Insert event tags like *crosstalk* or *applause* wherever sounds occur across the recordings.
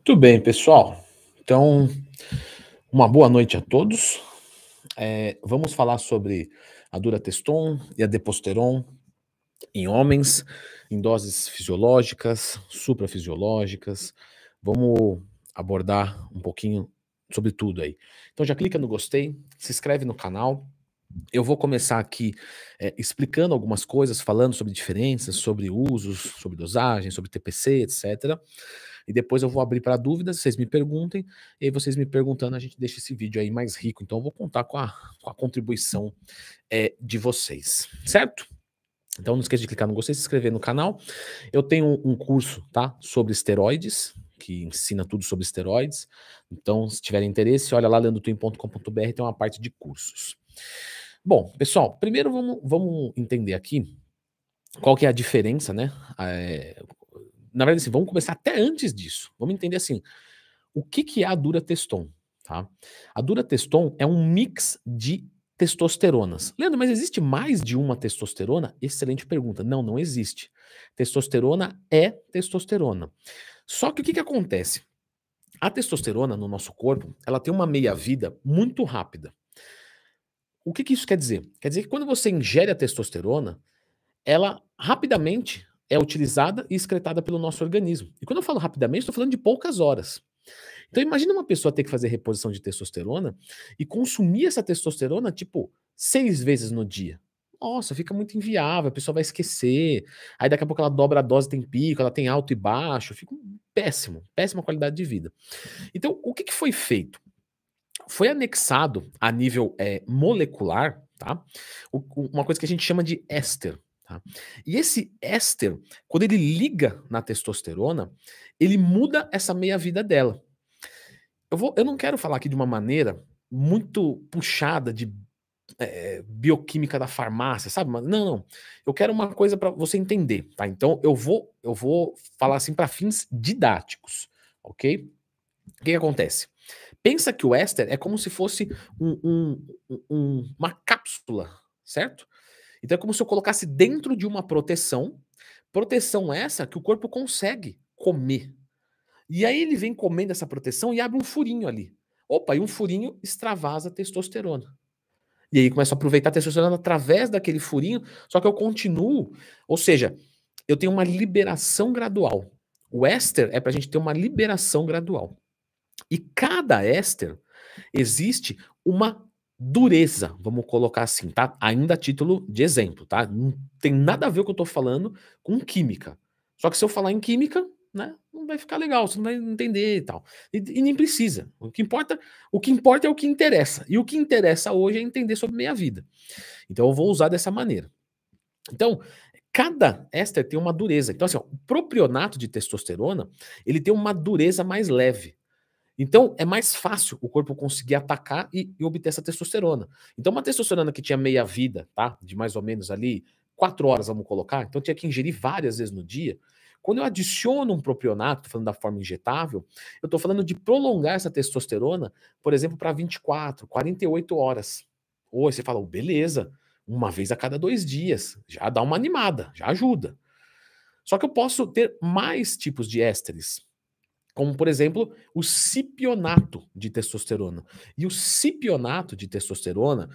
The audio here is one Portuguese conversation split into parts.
Muito bem, pessoal. Então, uma boa noite a todos. É, vamos falar sobre a durateston e a deposteron em homens, em doses fisiológicas, suprafisiológicas. Vamos abordar um pouquinho sobre tudo aí. Então já clica no gostei, se inscreve no canal. Eu vou começar aqui é, explicando algumas coisas, falando sobre diferenças, sobre usos, sobre dosagem, sobre TPC, etc. E depois eu vou abrir para dúvidas, vocês me perguntem, e aí vocês me perguntando, a gente deixa esse vídeo aí mais rico. Então eu vou contar com a, com a contribuição é, de vocês, certo? Então não esqueça de clicar no gostei, se inscrever no canal. Eu tenho um curso, tá, sobre esteroides, que ensina tudo sobre esteroides. Então, se tiverem interesse, olha lá leandrotwin.com.br, tem uma parte de cursos. Bom, pessoal, primeiro vamos, vamos entender aqui qual que é a diferença, né? É, na verdade, assim, vamos começar até antes disso. Vamos entender assim, o que, que é a durateston, tá? A durateston é um mix de testosteronas. Leandro, mas existe mais de uma testosterona? Excelente pergunta. Não, não existe. Testosterona é testosterona. Só que o que, que acontece? A testosterona no nosso corpo, ela tem uma meia-vida muito rápida. O que, que isso quer dizer? Quer dizer que quando você ingere a testosterona, ela rapidamente é utilizada e excretada pelo nosso organismo. E quando eu falo rapidamente, estou falando de poucas horas. Então imagina uma pessoa ter que fazer reposição de testosterona e consumir essa testosterona tipo seis vezes no dia. Nossa, fica muito inviável, a pessoa vai esquecer. Aí daqui a pouco ela dobra a dose, tem pico, ela tem alto e baixo, fica péssimo, péssima qualidade de vida. Então, o que, que foi feito? Foi anexado a nível é, molecular, tá? uma coisa que a gente chama de éster. Tá? E esse éster, quando ele liga na testosterona, ele muda essa meia-vida dela. Eu, vou, eu não quero falar aqui de uma maneira muito puxada de é, bioquímica da farmácia, sabe? Não, não. Eu quero uma coisa para você entender, tá? Então eu vou eu vou falar assim para fins didáticos, ok? O que, que, acontece? Pensa que o éster é como se fosse um, um, um, uma cápsula, certo? Então é como se eu colocasse dentro de uma proteção, proteção essa que o corpo consegue comer. E aí ele vem comendo essa proteção e abre um furinho ali. Opa, e um furinho extravasa testosterona. E aí começa a aproveitar a testosterona através daquele furinho, só que eu continuo, ou seja, eu tenho uma liberação gradual. O éster é para a gente ter uma liberação gradual. E cada éster existe uma dureza, vamos colocar assim, tá? Ainda a título de exemplo, tá? Não tem nada a ver o que eu estou falando com química. Só que se eu falar em química, né, não vai ficar legal, você não vai entender e tal. E, e, nem precisa. O que importa, o que importa é o que interessa. E o que interessa hoje é entender sobre meia vida. Então eu vou usar dessa maneira. Então, cada éster tem uma dureza. Então assim, ó, o propionato de testosterona, ele tem uma dureza mais leve. Então, é mais fácil o corpo conseguir atacar e, e, obter essa testosterona. Então, uma testosterona que tinha meia vida, tá? De mais ou menos ali quatro horas, vamos colocar. Então, tinha que ingerir várias vezes no dia. Quando eu adiciono um propionato, falando da forma injetável, eu estou falando de prolongar essa testosterona, por exemplo, para 24, 48 horas. Ou você fala, oh, beleza, uma vez a cada dois dias. Já dá uma animada, já ajuda. Só que eu posso ter mais tipos de ésteres como por exemplo o cipionato de testosterona. E o cipionato de testosterona,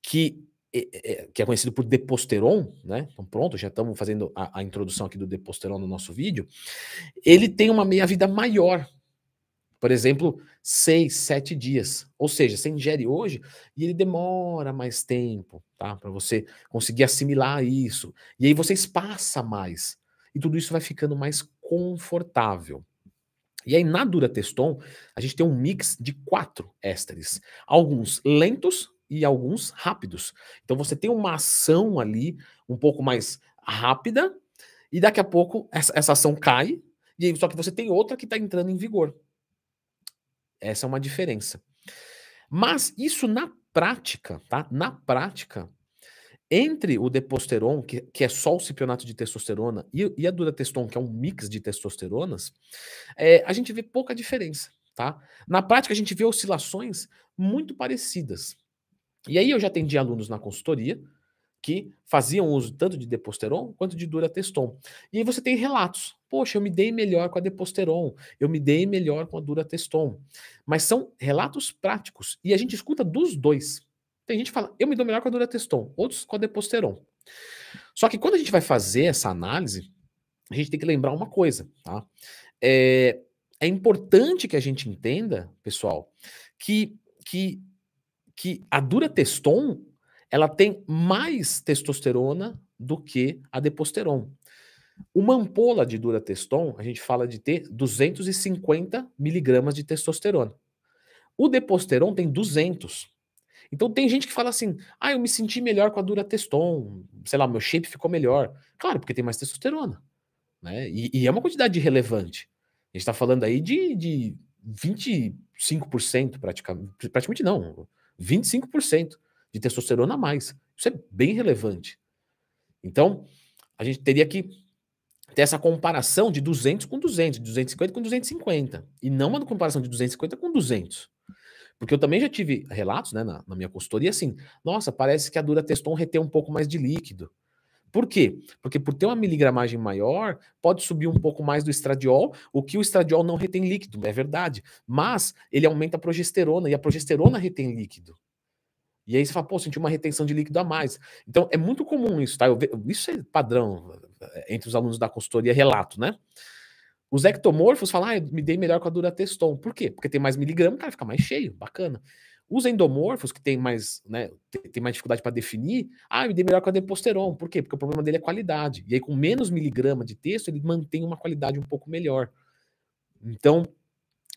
que é, que é conhecido por deposteron, né? Então pronto, já estamos fazendo a, a, introdução aqui do deposteron no nosso vídeo. Ele tem uma meia-vida maior. Por exemplo, seis, sete dias. Ou seja, você ingere hoje e ele demora mais tempo, tá? Para você conseguir assimilar isso. E aí você espaça mais. E tudo isso vai ficando mais confortável. E aí, na Durateston, a gente tem um mix de quatro ésteres. Alguns lentos e alguns rápidos. Então você tem uma ação ali um pouco mais rápida, e daqui a pouco essa, essa ação cai, e aí, só que você tem outra que está entrando em vigor. Essa é uma diferença. Mas isso na prática, tá? Na prática, entre o deposteron, que, que é só o cipionato de testosterona, e, e a durateston, que é um mix de testosteronas, é, a gente vê pouca diferença, tá? Na prática, a gente vê oscilações muito parecidas. E aí eu já atendi alunos na consultoria que faziam uso tanto de deposteron quanto de durateston. E aí você tem relatos. Poxa, eu me dei melhor com a deposteron, eu me dei melhor com a durateston. Mas são relatos práticos e a gente escuta dos dois. Tem gente que fala, eu me dou melhor com a durateston, outros com a deposteron. Só que quando a gente vai fazer essa análise, a gente tem que lembrar uma coisa, tá? É, é importante que a gente entenda, pessoal, que, que, que a durateston ela tem mais testosterona do que a deposteron. Uma ampola de durateston, a gente fala de ter 250 miligramas de testosterona. O deposteron tem 200. Então tem gente que fala assim: ah, eu me senti melhor com a durateston, sei lá, meu shape ficou melhor. Claro, porque tem mais testosterona. Né? E, e é uma quantidade relevante. A gente está falando aí de, de 25% praticamente, praticamente não, 25% de testosterona a mais. Isso é bem relevante. Então, a gente teria que ter essa comparação de 200 com 200, de 250 com 250, e não uma comparação de 250 com 200. Porque eu também já tive relatos né, na, na minha consultoria assim, nossa, parece que a dura teston retém um pouco mais de líquido. Por quê? Porque por ter uma miligramagem maior, pode subir um pouco mais do estradiol, o que o estradiol não retém líquido, é verdade. Mas ele aumenta a progesterona, e a progesterona retém líquido. E aí você fala, pô, senti uma retenção de líquido a mais. Então é muito comum isso, tá? Ve... isso é padrão eh, entre os alunos da consultoria, relato, né? Os ectomorfos falam, ah, me dei melhor com a durateston. Por quê? Porque tem mais miligrama, cara fica mais cheio, bacana. Os endomorfos, que tem mais, né, tem mais dificuldade para definir, ah, me dei melhor com a deposteron. Por quê? Porque o problema dele é qualidade. E aí, com menos miligrama de texto, ele mantém uma qualidade um pouco melhor. Então,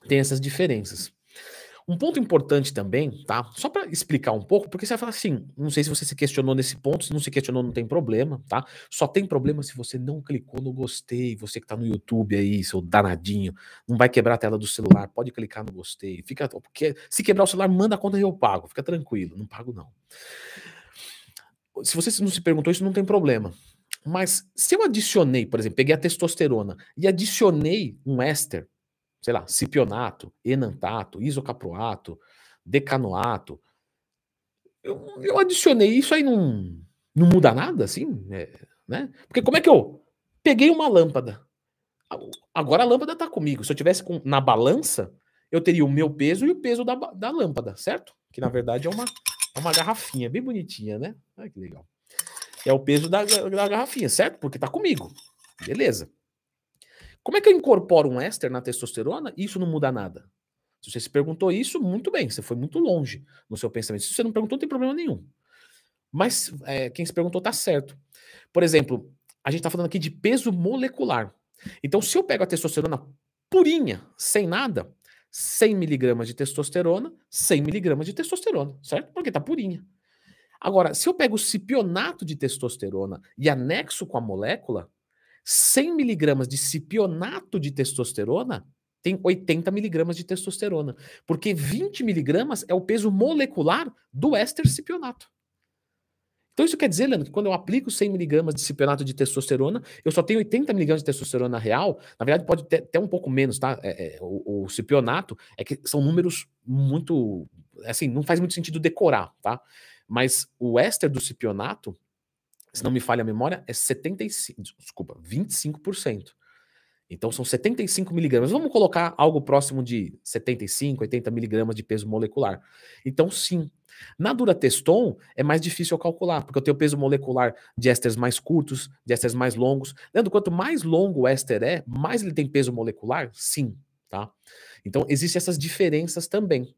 tem essas diferenças. Um ponto importante também, tá? Só para explicar um pouco, porque você vai falar assim, não sei se você se questionou nesse ponto, se não se questionou não tem problema, tá? Só tem problema se você não clicou no gostei, você que tá no YouTube aí, seu danadinho, não vai quebrar a tela do celular, pode clicar no gostei, fica, porque se quebrar o celular, manda a conta e eu pago, fica tranquilo, não pago não. Se você não se perguntou isso, não tem problema. Mas se eu adicionei, por exemplo, peguei a testosterona e adicionei um éster sei lá, cipionato, enantato, isocaproato, decanoato. Eu, eu adicionei isso aí não, não muda nada, assim, é, né? Porque como é que eu peguei uma lâmpada? Agora a lâmpada está comigo. Se eu tivesse com, na balança, eu teria o meu peso e o peso da, da lâmpada, certo? Que na verdade é uma, é uma garrafinha bem bonitinha, né? Olha que legal. É o peso da, da garrafinha, certo? Porque está comigo. Beleza. Como é que eu incorporo um éster na testosterona e isso não muda nada? Se você se perguntou isso, muito bem, você foi muito longe no seu pensamento. Se você não perguntou, não tem problema nenhum. Mas é, quem se perguntou está certo. Por exemplo, a gente está falando aqui de peso molecular. Então, se eu pego a testosterona purinha, sem nada, 100 miligramas de testosterona, 100 miligramas de testosterona, certo? Porque está purinha. Agora, se eu pego o cipionato de testosterona e anexo com a molécula, 100 miligramas de cipionato de testosterona tem 80 miligramas de testosterona, porque 20 miligramas é o peso molecular do éster cipionato. Então isso quer dizer, Leandro, que quando eu aplico 100 miligramas de cipionato de testosterona, eu só tenho 80 miligramas de testosterona real. Na verdade, pode ter até um pouco menos, tá? É, é, o, o cipionato é que são números muito, assim, não faz muito sentido decorar, tá? Mas o éster do cipionato se não me falha a memória, é 75, desculpa, 25%. Então são 75 miligramas. Vamos colocar algo próximo de 75, 80 miligramas de peso molecular. Então, sim. Na Durateston é mais difícil eu calcular, porque eu tenho peso molecular de ésteres mais curtos, de ésteres mais longos. Lembra, quanto mais longo o éster é, mais ele tem peso molecular? Sim, tá? Então, existem essas diferenças também.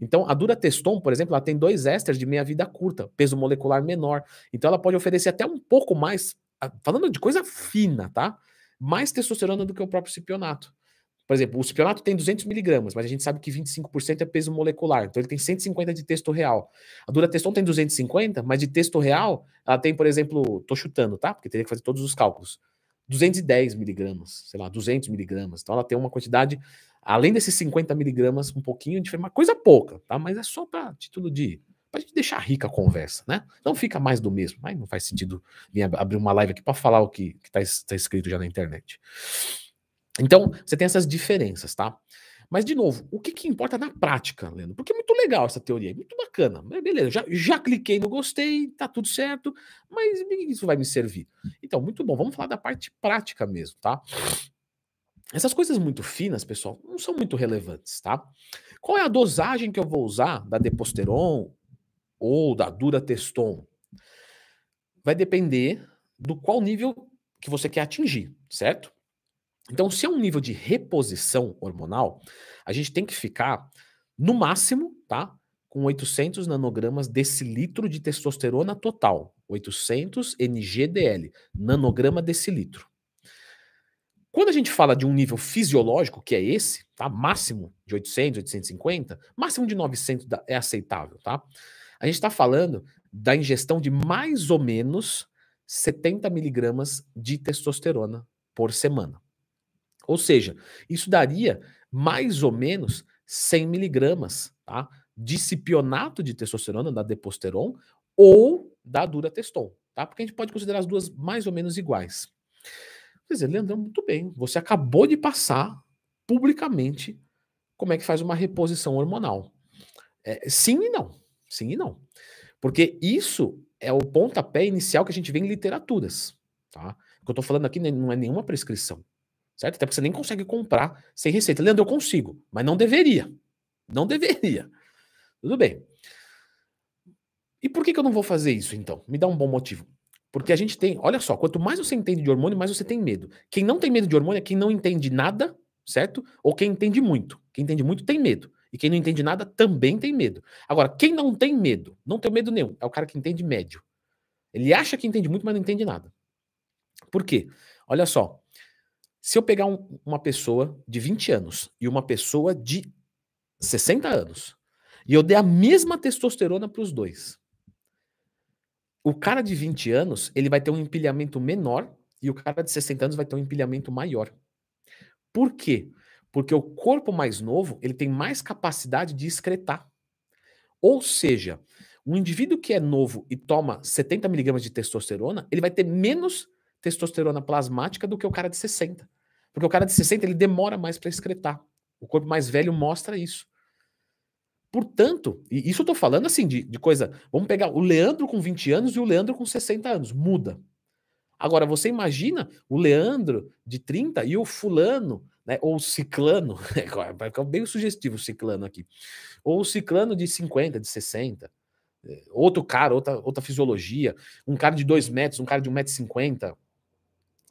Então, a Durateston, por exemplo, ela tem dois ésteres de meia-vida curta, peso molecular menor. Então, ela pode oferecer até um pouco mais, falando de coisa fina, tá? Mais testosterona do que o próprio cipionato. Por exemplo, o cipionato tem 200 miligramas, mas a gente sabe que 25% é peso molecular, então ele tem 150 de texto real. A Durateston tem 250, mas de texto real, ela tem, por exemplo, tô chutando, tá? Porque teria que fazer todos os cálculos. 210 miligramas, sei lá, 200 miligramas. Então ela tem uma quantidade Além desses 50 miligramas, um pouquinho de uma coisa pouca, tá? Mas é só para título de. Pra gente deixar rica a conversa, né? Não fica mais do mesmo. Mas não faz sentido abrir uma live aqui para falar o que, está tá escrito já na internet. Então, você tem essas diferenças, tá? Mas, de novo, o que, que importa na prática, Leandro? Porque é muito legal essa teoria, é muito bacana. Beleza, já, já cliquei no gostei, tá tudo certo, mas isso vai me servir? Então, muito bom, vamos falar da parte prática mesmo, tá? Essas coisas muito finas, pessoal, não são muito relevantes, tá? Qual é a dosagem que eu vou usar da Deposteron ou da Durateston? Vai depender do qual nível que você quer atingir, certo? Então, se é um nível de reposição hormonal, a gente tem que ficar, no máximo, tá? Com 800 nanogramas decilitro de testosterona total. 800 NGDL, nanograma decilitro. Quando a gente fala de um nível fisiológico, que é esse, tá? Máximo de 800, 850, máximo de 900 é aceitável, tá? A gente está falando da ingestão de mais ou menos 70 miligramas de testosterona por semana. Ou seja, isso daria mais ou menos 100 miligramas tá, de cipionato de testosterona, da Deposteron, ou da Durateston, tá? Porque a gente pode considerar as duas mais ou menos iguais. Quer dizer, Leandrão, muito bem, você acabou de passar publicamente como é que faz uma reposição hormonal. É, sim e não. Sim e não. Porque isso é o pontapé inicial que a gente vê em literaturas. Tá? O que eu estou falando aqui não é nenhuma prescrição. Certo? Até porque você nem consegue comprar sem receita. Leandro, eu consigo, mas não deveria. Não deveria. Tudo bem. E por que, que eu não vou fazer isso, então? Me dá um bom motivo. Porque a gente tem, olha só, quanto mais você entende de hormônio, mais você tem medo. Quem não tem medo de hormônio é quem não entende nada, certo? Ou quem entende muito. Quem entende muito tem medo. E quem não entende nada também tem medo. Agora, quem não tem medo, não tem medo nenhum, é o cara que entende médio. Ele acha que entende muito, mas não entende nada. Por quê? Olha só, se eu pegar um, uma pessoa de 20 anos e uma pessoa de 60 anos, e eu der a mesma testosterona para os dois, o cara de 20 anos, ele vai ter um empilhamento menor e o cara de 60 anos vai ter um empilhamento maior. Por quê? Porque o corpo mais novo, ele tem mais capacidade de excretar. Ou seja, um indivíduo que é novo e toma 70 miligramas de testosterona, ele vai ter menos testosterona plasmática do que o cara de 60. Porque o cara de 60 ele demora mais para excretar. O corpo mais velho mostra isso. Portanto, e isso eu tô falando assim de, de coisa. Vamos pegar o Leandro com 20 anos e o Leandro com 60 anos. Muda. Agora, você imagina o Leandro de 30 e o fulano, né, ou o ciclano, vai ficar bem sugestivo o ciclano aqui, ou o ciclano de 50, de 60, é, outro cara, outra, outra fisiologia, um cara de 2 metros, um cara de 1,50m,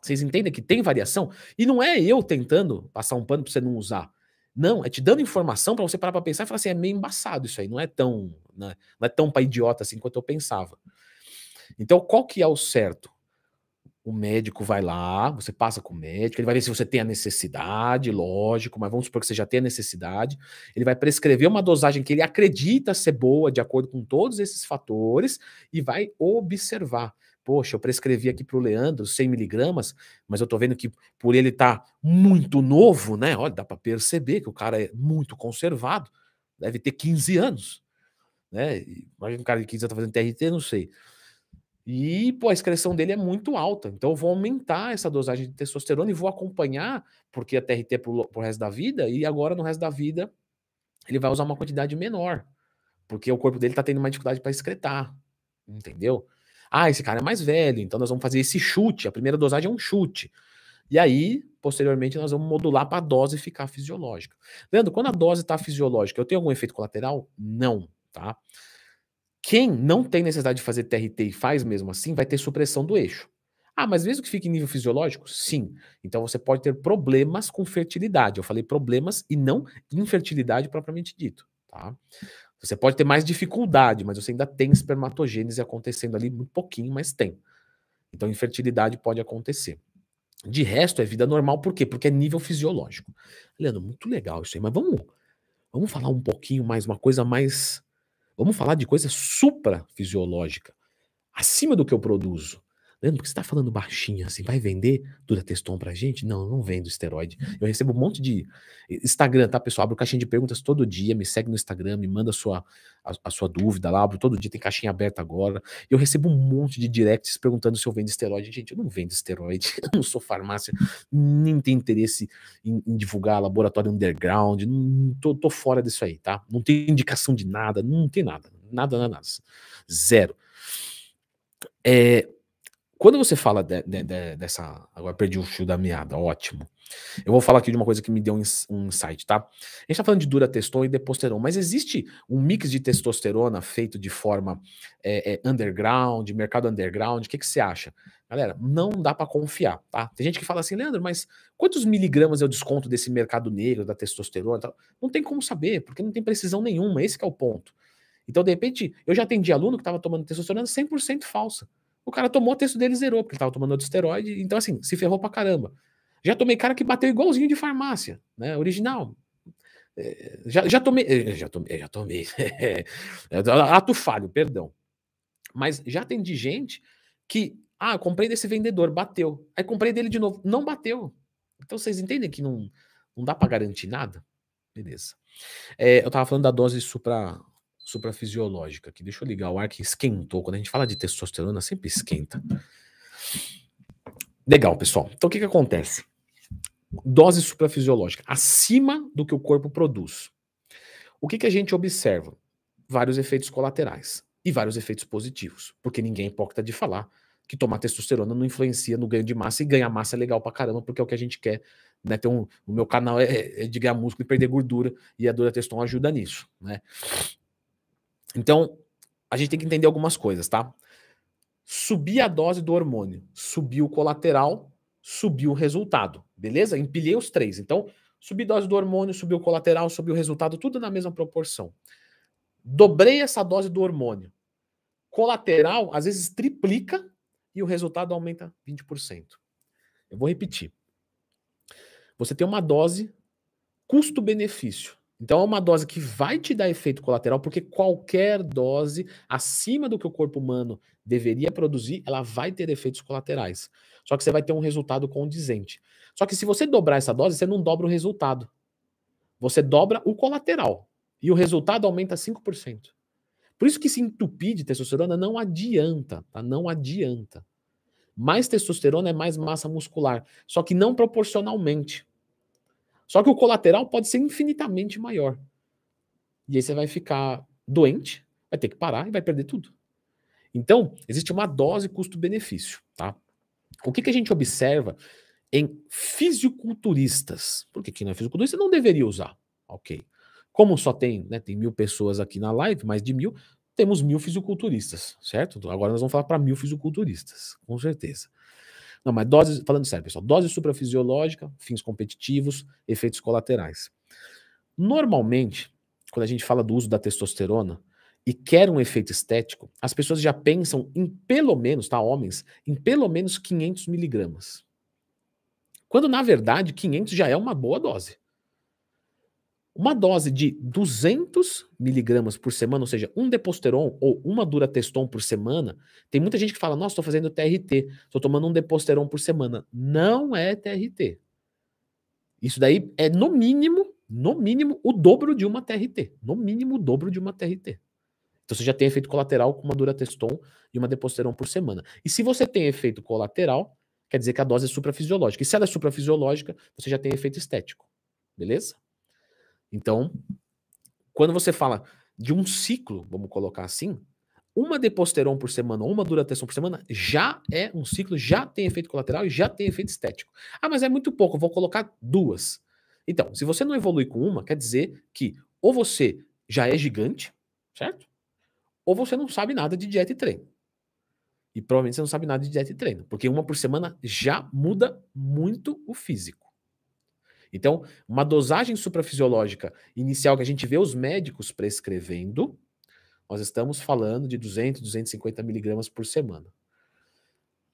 vocês entendem que tem variação? E não é eu tentando passar um pano para você não usar. Não, é te dando informação para você parar para pensar e falar assim, é meio embaçado isso aí, não é tão, né, não é tão para idiota assim quanto eu pensava. Então, qual que é o certo? O médico vai lá, você passa com o médico, ele vai ver se você tem a necessidade, lógico, mas vamos supor que você já tem a necessidade. Ele vai prescrever uma dosagem que ele acredita ser boa, de acordo com todos esses fatores, e vai observar poxa, eu prescrevi aqui para o Leandro 100 miligramas, mas eu estou vendo que por ele estar tá muito novo, né? Olha, dá para perceber que o cara é muito conservado, deve ter 15 anos, né? Imagina um cara de 15 anos tá fazendo TRT, não sei. E, pô, a excreção dele é muito alta. Então, eu vou aumentar essa dosagem de testosterona e vou acompanhar, porque a TRT é pro, pro resto da vida, e agora no resto da vida ele vai usar uma quantidade menor, porque o corpo dele tá tendo uma dificuldade para excretar, entendeu? Ah, esse cara é mais velho, então nós vamos fazer esse chute. A primeira dosagem é um chute. E aí, posteriormente, nós vamos modular para a dose ficar fisiológica. Leandro, quando a dose está fisiológica, eu tenho algum efeito colateral? Não, tá? Quem não tem necessidade de fazer TRT e faz mesmo assim, vai ter supressão do eixo. Ah, mas mesmo que fique em nível fisiológico? Sim. Então você pode ter problemas com fertilidade. Eu falei problemas e não infertilidade propriamente dito, tá? Você pode ter mais dificuldade, mas você ainda tem espermatogênese acontecendo ali, muito pouquinho, mas tem. Então, infertilidade pode acontecer. De resto, é vida normal, por quê? Porque é nível fisiológico. Leandro, muito legal isso aí, mas vamos, vamos falar um pouquinho mais, uma coisa mais. Vamos falar de coisa suprafisiológica, acima do que eu produzo. Leandro, por que você está falando baixinho assim? Vai vender Durateston pra gente? Não, não vendo esteroide. Eu recebo um monte de Instagram, tá, pessoal? Abro caixinha de perguntas todo dia, me segue no Instagram, me manda a sua, a, a sua dúvida lá, abro todo dia, tem caixinha aberta agora. Eu recebo um monte de directs perguntando se eu vendo esteroide. Gente, eu não vendo esteroide, *laughs* eu não sou farmácia, nem tenho interesse em, em divulgar laboratório underground, não, tô, tô fora disso aí, tá? Não tem indicação de nada, não tem nada, nada, nada, nada. Zero. É, quando você fala de, de, de, dessa. Agora perdi o fio da meada, ótimo. Eu vou falar aqui de uma coisa que me deu um insight, tá? A gente tá falando de duratestosterona e deposteron, mas existe um mix de testosterona feito de forma é, é, underground, mercado underground. O que, que você acha? Galera, não dá para confiar, tá? Tem gente que fala assim, Leandro, mas quantos miligramas é o desconto desse mercado negro da testosterona? Não tem como saber, porque não tem precisão nenhuma, esse é o ponto. Então, de repente, eu já atendi aluno que estava tomando testosterona 100% falsa. O cara tomou o texto dele e zerou, porque ele tava tomando outro esteroide. Então, assim, se ferrou pra caramba. Já tomei cara que bateu igualzinho de farmácia, né? Original. É, já, já tomei. É, já tomei, já tomei. *laughs* Ato falho, perdão. Mas já tem de gente que. Ah, comprei desse vendedor, bateu. Aí comprei dele de novo, não bateu. Então vocês entendem que não, não dá para garantir nada? Beleza. É, eu tava falando da dose supra, suprafisiológica aqui. Deixa eu ligar o ar que esquentou. Quando a gente fala de testosterona, sempre esquenta. Legal, pessoal. Então o que, que acontece? Dose suprafisiológica, acima do que o corpo produz. O que, que a gente observa? Vários efeitos colaterais e vários efeitos positivos, porque ninguém é hipócrita de falar que tomar testosterona não influencia no ganho de massa e ganhar massa é legal pra caramba, porque é o que a gente quer. Né? Ter um, o meu canal é, é de ganhar músculo e perder gordura, e a Dura Teston ajuda nisso. Né? Então, a gente tem que entender algumas coisas, tá? Subir a dose do hormônio, subiu o colateral, subiu o resultado, beleza? Empilhei os três. Então, subi a dose do hormônio, subiu o colateral, subiu o resultado, tudo na mesma proporção. Dobrei essa dose do hormônio. Colateral, às vezes, triplica e o resultado aumenta 20%. Eu vou repetir. Você tem uma dose custo-benefício então é uma dose que vai te dar efeito colateral, porque qualquer dose acima do que o corpo humano deveria produzir, ela vai ter efeitos colaterais. Só que você vai ter um resultado condizente. Só que se você dobrar essa dose, você não dobra o resultado. Você dobra o colateral. E o resultado aumenta 5%. Por isso que se entupir de testosterona não adianta, tá? Não adianta. Mais testosterona é mais massa muscular, só que não proporcionalmente. Só que o colateral pode ser infinitamente maior. E aí você vai ficar doente, vai ter que parar e vai perder tudo. Então, existe uma dose custo-benefício, tá? O que, que a gente observa em fisiculturistas? Porque quem não é fisiculturista não deveria usar, ok? Como só tem, né, tem mil pessoas aqui na live, mais de mil, temos mil fisiculturistas, certo? Agora nós vamos falar para mil fisiculturistas, com certeza. Não, mas dose, falando sério, pessoal, dose suprafisiológica, fins competitivos, efeitos colaterais. Normalmente, quando a gente fala do uso da testosterona e quer um efeito estético, as pessoas já pensam em pelo menos, tá, homens, em pelo menos 500 miligramas. Quando na verdade 500 já é uma boa dose. Uma dose de 200 miligramas por semana, ou seja, um deposteron ou uma durateston por semana, tem muita gente que fala, nossa, estou fazendo TRT, estou tomando um deposteron por semana. Não é TRT. Isso daí é no mínimo, no mínimo, o dobro de uma TRT. No mínimo, o dobro de uma TRT. Então você já tem efeito colateral com uma durateston e uma deposteron por semana. E se você tem efeito colateral, quer dizer que a dose é suprafisiológica. E se ela é suprafisiológica, você já tem efeito estético. Beleza? Então, quando você fala de um ciclo, vamos colocar assim, uma deposteron por semana ou uma durateção por semana já é um ciclo, já tem efeito colateral e já tem efeito estético. Ah, mas é muito pouco, vou colocar duas. Então, se você não evolui com uma, quer dizer que ou você já é gigante, certo? Ou você não sabe nada de dieta e treino. E provavelmente você não sabe nada de dieta e treino, porque uma por semana já muda muito o físico. Então, uma dosagem suprafisiológica inicial que a gente vê os médicos prescrevendo, nós estamos falando de 200, 250 miligramas por semana.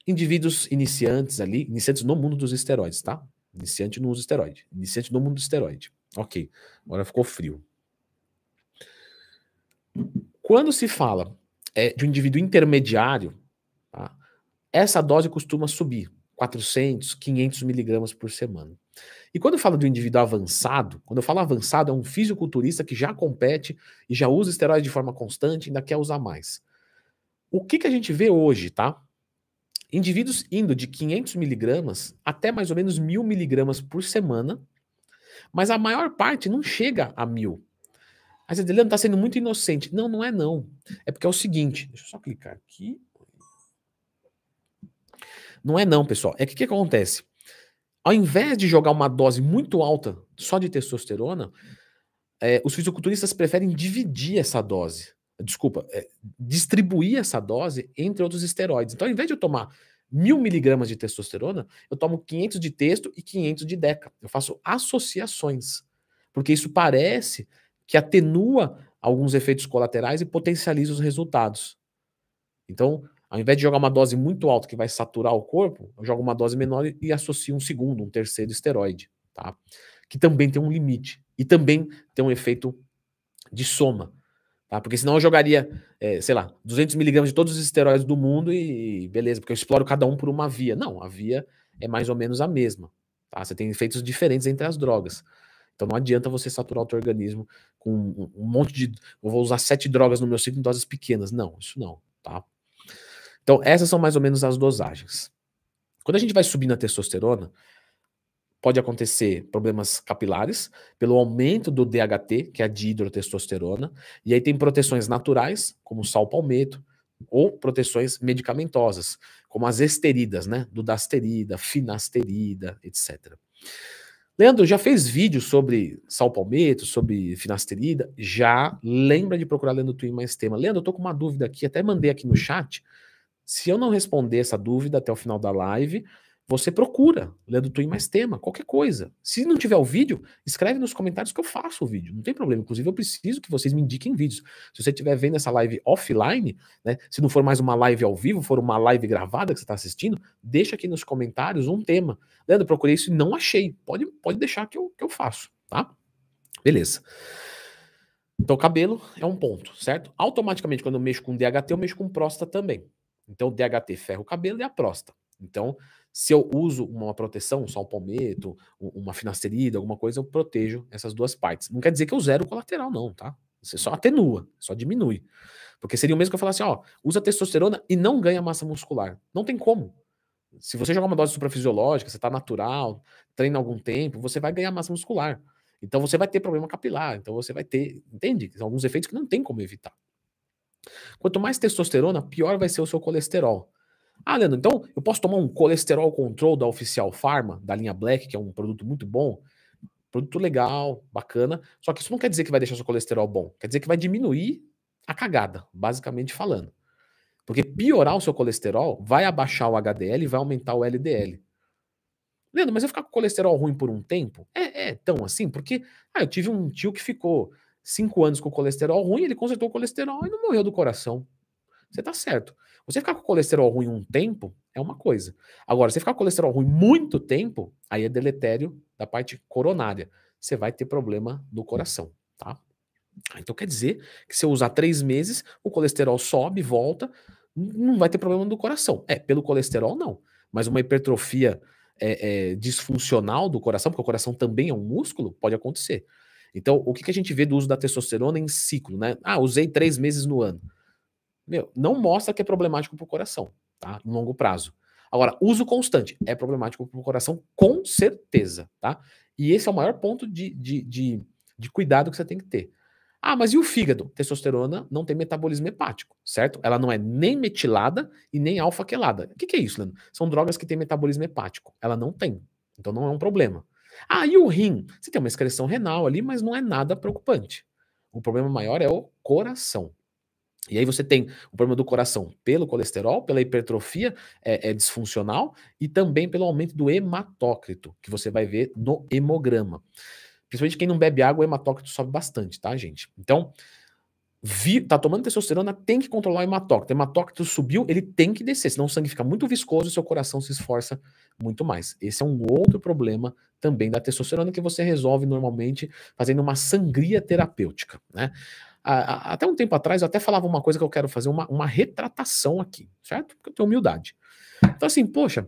Indivíduos iniciantes ali, iniciantes no mundo dos esteroides, tá? Iniciante no uso esteroide. Iniciante no mundo do esteroide. Ok, agora ficou frio. Quando se fala é, de um indivíduo intermediário, tá? essa dose costuma subir 400, 500 miligramas por semana. E quando eu falo do indivíduo avançado, quando eu falo avançado, é um fisiculturista que já compete e já usa esteroide de forma constante ainda quer usar mais. O que, que a gente vê hoje, tá? Indivíduos indo de 500 miligramas até mais ou menos 1.000 miligramas por semana, mas a maior parte não chega a mil. Aí você está sendo muito inocente. Não, não é não. É porque é o seguinte, deixa eu só clicar aqui. Não é não, pessoal. É que o que acontece? Ao invés de jogar uma dose muito alta só de testosterona, é, os fisiculturistas preferem dividir essa dose. Desculpa, é, distribuir essa dose entre outros esteroides. Então, ao invés de eu tomar mil miligramas de testosterona, eu tomo 500 de testo e 500 de deca. Eu faço associações, porque isso parece que atenua alguns efeitos colaterais e potencializa os resultados. Então, ao invés de jogar uma dose muito alta que vai saturar o corpo, eu jogo uma dose menor e associo um segundo, um terceiro esteroide, tá? Que também tem um limite e também tem um efeito de soma, tá? Porque senão eu jogaria, é, sei lá, 200 miligramas de todos os esteroides do mundo e beleza, porque eu exploro cada um por uma via. Não, a via é mais ou menos a mesma, tá? Você tem efeitos diferentes entre as drogas. Então não adianta você saturar o teu organismo com um monte de. Eu vou usar sete drogas no meu ciclo em doses pequenas. Não, isso não, tá? Então, essas são mais ou menos as dosagens. Quando a gente vai subindo a testosterona, pode acontecer problemas capilares pelo aumento do DHT, que é a dihidrotestosterona, e aí tem proteções naturais, como sal palmeto, ou proteções medicamentosas, como as esteridas, né? Dudasterida, finasterida, etc. Leandro, já fez vídeo sobre sal palmeto, sobre finasterida? Já. Lembra de procurar Leandro Twin mais tema. Leandro, eu tô com uma dúvida aqui, até mandei aqui no chat. Se eu não responder essa dúvida até o final da live, você procura Leandro Twin mais tema, qualquer coisa. Se não tiver o vídeo, escreve nos comentários que eu faço o vídeo, não tem problema. Inclusive, eu preciso que vocês me indiquem vídeos. Se você estiver vendo essa live offline, né, se não for mais uma live ao vivo, for uma live gravada que você está assistindo, deixa aqui nos comentários um tema. Leandro, procurei isso e não achei. Pode, pode deixar que eu, que eu faço, tá? Beleza. Então, cabelo é um ponto, certo? Automaticamente, quando eu mexo com DHT, eu mexo com próstata também. Então, o DHT ferra o cabelo e a próstata. Então, se eu uso uma proteção, só um palmeto, uma finasterida, alguma coisa, eu protejo essas duas partes. Não quer dizer que eu zero o colateral, não, tá? Você só atenua, só diminui. Porque seria o mesmo que eu falasse, ó, usa testosterona e não ganha massa muscular. Não tem como. Se você jogar uma dose suprafisiológica, você tá natural, treina algum tempo, você vai ganhar massa muscular. Então você vai ter problema capilar, então você vai ter, entende? São alguns efeitos que não tem como evitar. Quanto mais testosterona, pior vai ser o seu colesterol. Ah, Leandro, então eu posso tomar um colesterol control da Oficial Pharma, da linha Black, que é um produto muito bom, produto legal, bacana, só que isso não quer dizer que vai deixar seu colesterol bom, quer dizer que vai diminuir a cagada, basicamente falando. Porque piorar o seu colesterol vai abaixar o HDL e vai aumentar o LDL. Leandro, mas eu ficar com colesterol ruim por um tempo? É, é tão assim? Porque ah, eu tive um tio que ficou cinco anos com colesterol ruim, ele consertou o colesterol e não morreu do coração. Você tá certo. Você ficar com colesterol ruim um tempo é uma coisa. Agora, você ficar com colesterol ruim muito tempo, aí é deletério da parte coronária. Você vai ter problema no coração, tá? Então quer dizer que se eu usar três meses, o colesterol sobe, volta, não vai ter problema no coração. É, pelo colesterol não. Mas uma hipertrofia é, é, disfuncional do coração, porque o coração também é um músculo, pode acontecer. Então, o que, que a gente vê do uso da testosterona em ciclo, né? Ah, usei três meses no ano. Meu, não mostra que é problemático para o coração, tá? No longo prazo. Agora, uso constante é problemático para o coração, com certeza, tá? E esse é o maior ponto de, de, de, de cuidado que você tem que ter. Ah, mas e o fígado? Testosterona não tem metabolismo hepático, certo? Ela não é nem metilada e nem alfa-quelada. O que, que é isso, Leandro? São drogas que têm metabolismo hepático. Ela não tem. Então não é um problema. Ah, e o rim? Você tem uma excreção renal ali, mas não é nada preocupante. O problema maior é o coração. E aí você tem o problema do coração pelo colesterol, pela hipertrofia é, é, disfuncional e também pelo aumento do hematócrito, que você vai ver no hemograma. Principalmente quem não bebe água, o hematócrito sobe bastante, tá, gente? Então, tá tomando testosterona, tem que controlar o hematócrito. O hematócrito subiu, ele tem que descer, senão o sangue fica muito viscoso e seu coração se esforça muito mais. Esse é um outro problema também da testosterona que você resolve normalmente fazendo uma sangria terapêutica, né? até um tempo atrás eu até falava uma coisa que eu quero fazer, uma, uma retratação aqui, certo? Porque eu tenho humildade. Então, assim, poxa,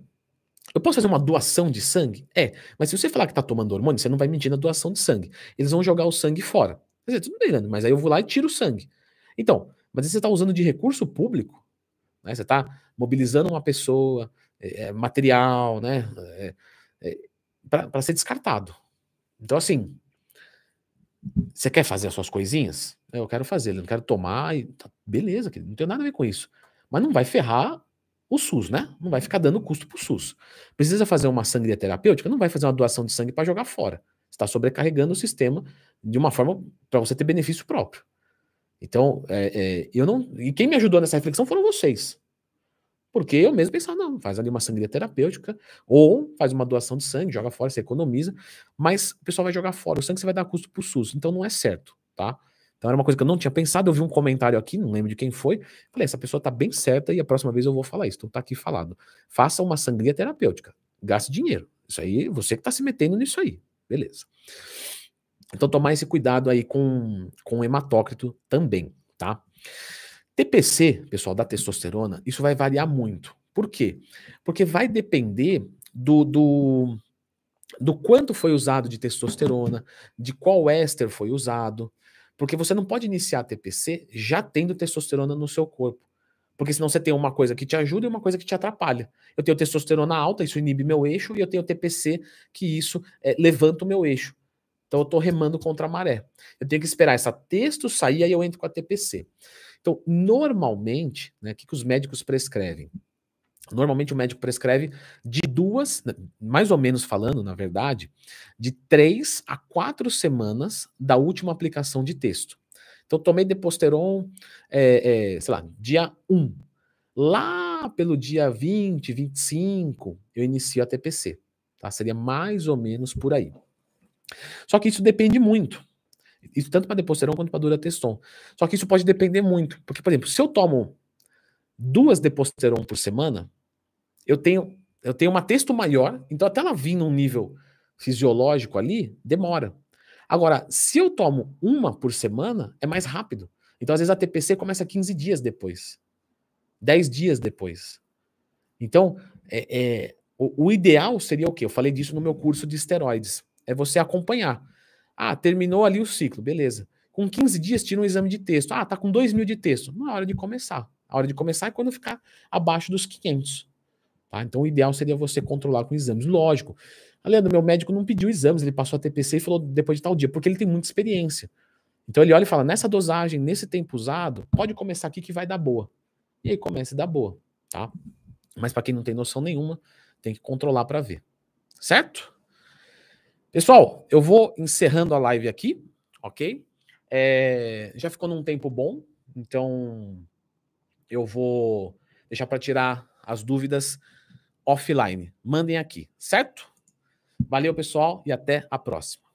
eu posso fazer uma doação de sangue? É, mas se você falar que está tomando hormônio, você não vai medir na doação de sangue. Eles vão jogar o sangue fora. Dizer, tudo bem, mas aí eu vou lá e tiro o sangue. Então, mas você está usando de recurso público, né? Você está mobilizando uma pessoa, é, é material, né? É, é, para ser descartado. Então, assim, você quer fazer as suas coisinhas? Eu quero fazer, eu quero tomar, e tá, beleza, não tem nada a ver com isso. Mas não vai ferrar o SUS, né? Não vai ficar dando custo para o SUS. Precisa fazer uma sangria terapêutica? Não vai fazer uma doação de sangue para jogar fora. Está sobrecarregando o sistema de uma forma para você ter benefício próprio. Então, é, é, eu não. E quem me ajudou nessa reflexão foram vocês. Porque eu mesmo pensava, não, faz ali uma sangria terapêutica, ou faz uma doação de sangue, joga fora, você economiza, mas o pessoal vai jogar fora, o sangue você vai dar custo pro SUS, então não é certo, tá? Então era uma coisa que eu não tinha pensado, eu vi um comentário aqui, não lembro de quem foi, falei, essa pessoa tá bem certa e a próxima vez eu vou falar isso, então tá aqui falado. Faça uma sangria terapêutica, gaste dinheiro, isso aí, você que tá se metendo nisso aí, beleza. Então tomar esse cuidado aí com, com o hematócrito também, tá? TPC, pessoal, da testosterona, isso vai variar muito. Por quê? Porque vai depender do, do, do quanto foi usado de testosterona, de qual éster foi usado. Porque você não pode iniciar TPC já tendo testosterona no seu corpo. Porque senão você tem uma coisa que te ajuda e uma coisa que te atrapalha. Eu tenho testosterona alta, isso inibe meu eixo, e eu tenho TPC, que isso é, levanta o meu eixo. Então eu estou remando contra a maré. Eu tenho que esperar essa texto sair, aí eu entro com a TPC. Então, normalmente, né, o que, que os médicos prescrevem? Normalmente o médico prescreve de duas, né, mais ou menos falando, na verdade, de três a quatro semanas da última aplicação de texto. Então, tomei Deposteron, é, é, sei lá, dia 1. Lá pelo dia 20, 25, eu inicio a TPC. Tá? Seria mais ou menos por aí. Só que isso depende muito. Isso tanto para Deposteron quanto para Durateston. Só que isso pode depender muito. Porque, por exemplo, se eu tomo duas Deposteron por semana, eu tenho, eu tenho uma texto maior, então até ela vir num nível fisiológico ali, demora. Agora, se eu tomo uma por semana, é mais rápido. Então, às vezes, a TPC começa 15 dias depois. 10 dias depois. Então, é, é o, o, ideal seria o quê? Eu falei disso no meu curso de esteroides. É você acompanhar. Ah, terminou ali o ciclo, beleza. Com 15 dias, tira um exame de texto. Ah, tá com 2 mil de texto. Não é hora de começar. A hora de começar é quando ficar abaixo dos 500. Tá? Então, o ideal seria você controlar com exames. Lógico. Leandro, meu médico não pediu exames, ele passou a TPC e falou depois de tal dia, porque ele tem muita experiência. Então, ele olha e fala: nessa dosagem, nesse tempo usado, pode começar aqui que vai dar boa. E aí começa a dar boa. Tá? Mas para quem não tem noção nenhuma, tem que controlar para ver. Certo? Pessoal, eu vou encerrando a live aqui, ok? É, já ficou num tempo bom, então eu vou deixar para tirar as dúvidas offline. Mandem aqui, certo? Valeu, pessoal, e até a próxima.